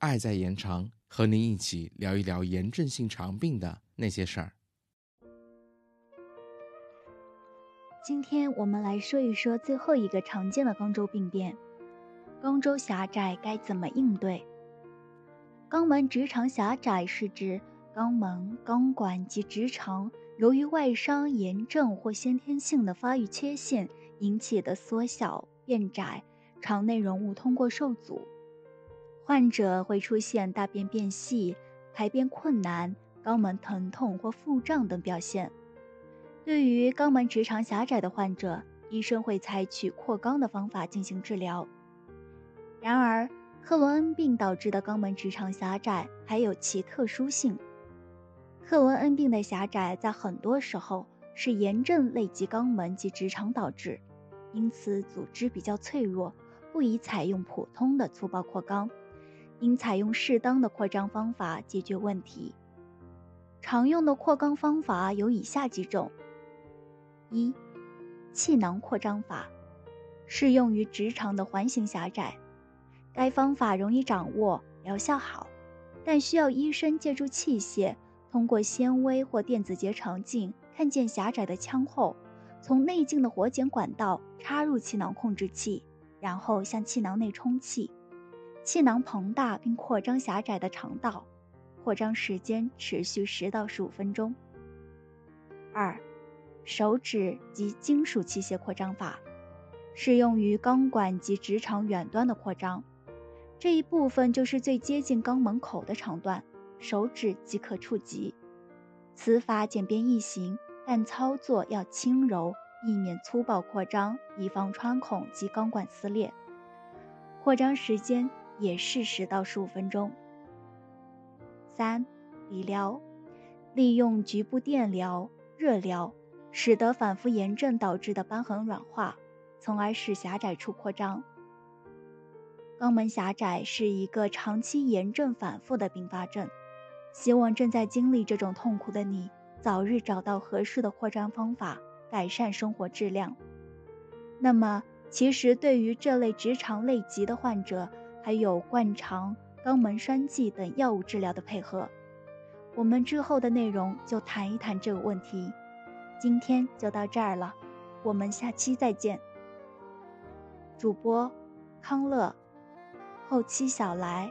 爱在延长，和您一起聊一聊炎症性肠病的那些事儿。今天我们来说一说最后一个常见的肛周病变——肛周狭窄该怎么应对？肛门直肠狭窄是指肛门、肛管及直肠由于外伤、炎症或先天性的发育缺陷引起的缩小、变窄，肠内容物通过受阻。患者会出现大便变细、排便困难、肛门疼痛或腹胀等表现。对于肛门直肠狭窄的患者，医生会采取扩肛的方法进行治疗。然而，克罗恩病导致的肛门直肠狭窄还有其特殊性。克罗恩病的狭窄在很多时候是炎症累及肛门及直肠导致，因此组织比较脆弱，不宜采用普通的粗暴扩肛。应采用适当的扩张方法解决问题。常用的扩肛方法有以下几种：一、气囊扩张法，适用于直肠的环形狭窄。该方法容易掌握，疗效好，但需要医生借助器械，通过纤维或电子结肠镜看见狭窄的腔后，从内径的活检管道插入气囊控制器，然后向气囊内充气。气囊膨大并扩张狭窄的肠道，扩张时间持续十到十五分钟。二，手指及金属器械扩张法，适用于肛管及直肠远端的扩张，这一部分就是最接近肛门口的长段，手指即可触及。此法简便易行，但操作要轻柔，避免粗暴扩张，以防穿孔及肛管撕裂。扩张时间。也是十到十五分钟。三、理疗，利用局部电疗、热疗，使得反复炎症导致的瘢痕软化，从而使狭窄处扩张。肛门狭窄是一个长期炎症反复的并发症，希望正在经历这种痛苦的你早日找到合适的扩张方法，改善生活质量。那么，其实对于这类直肠类疾的患者，还有灌肠、肛门栓剂等药物治疗的配合，我们之后的内容就谈一谈这个问题。今天就到这儿了，我们下期再见。主播康乐，后期小来。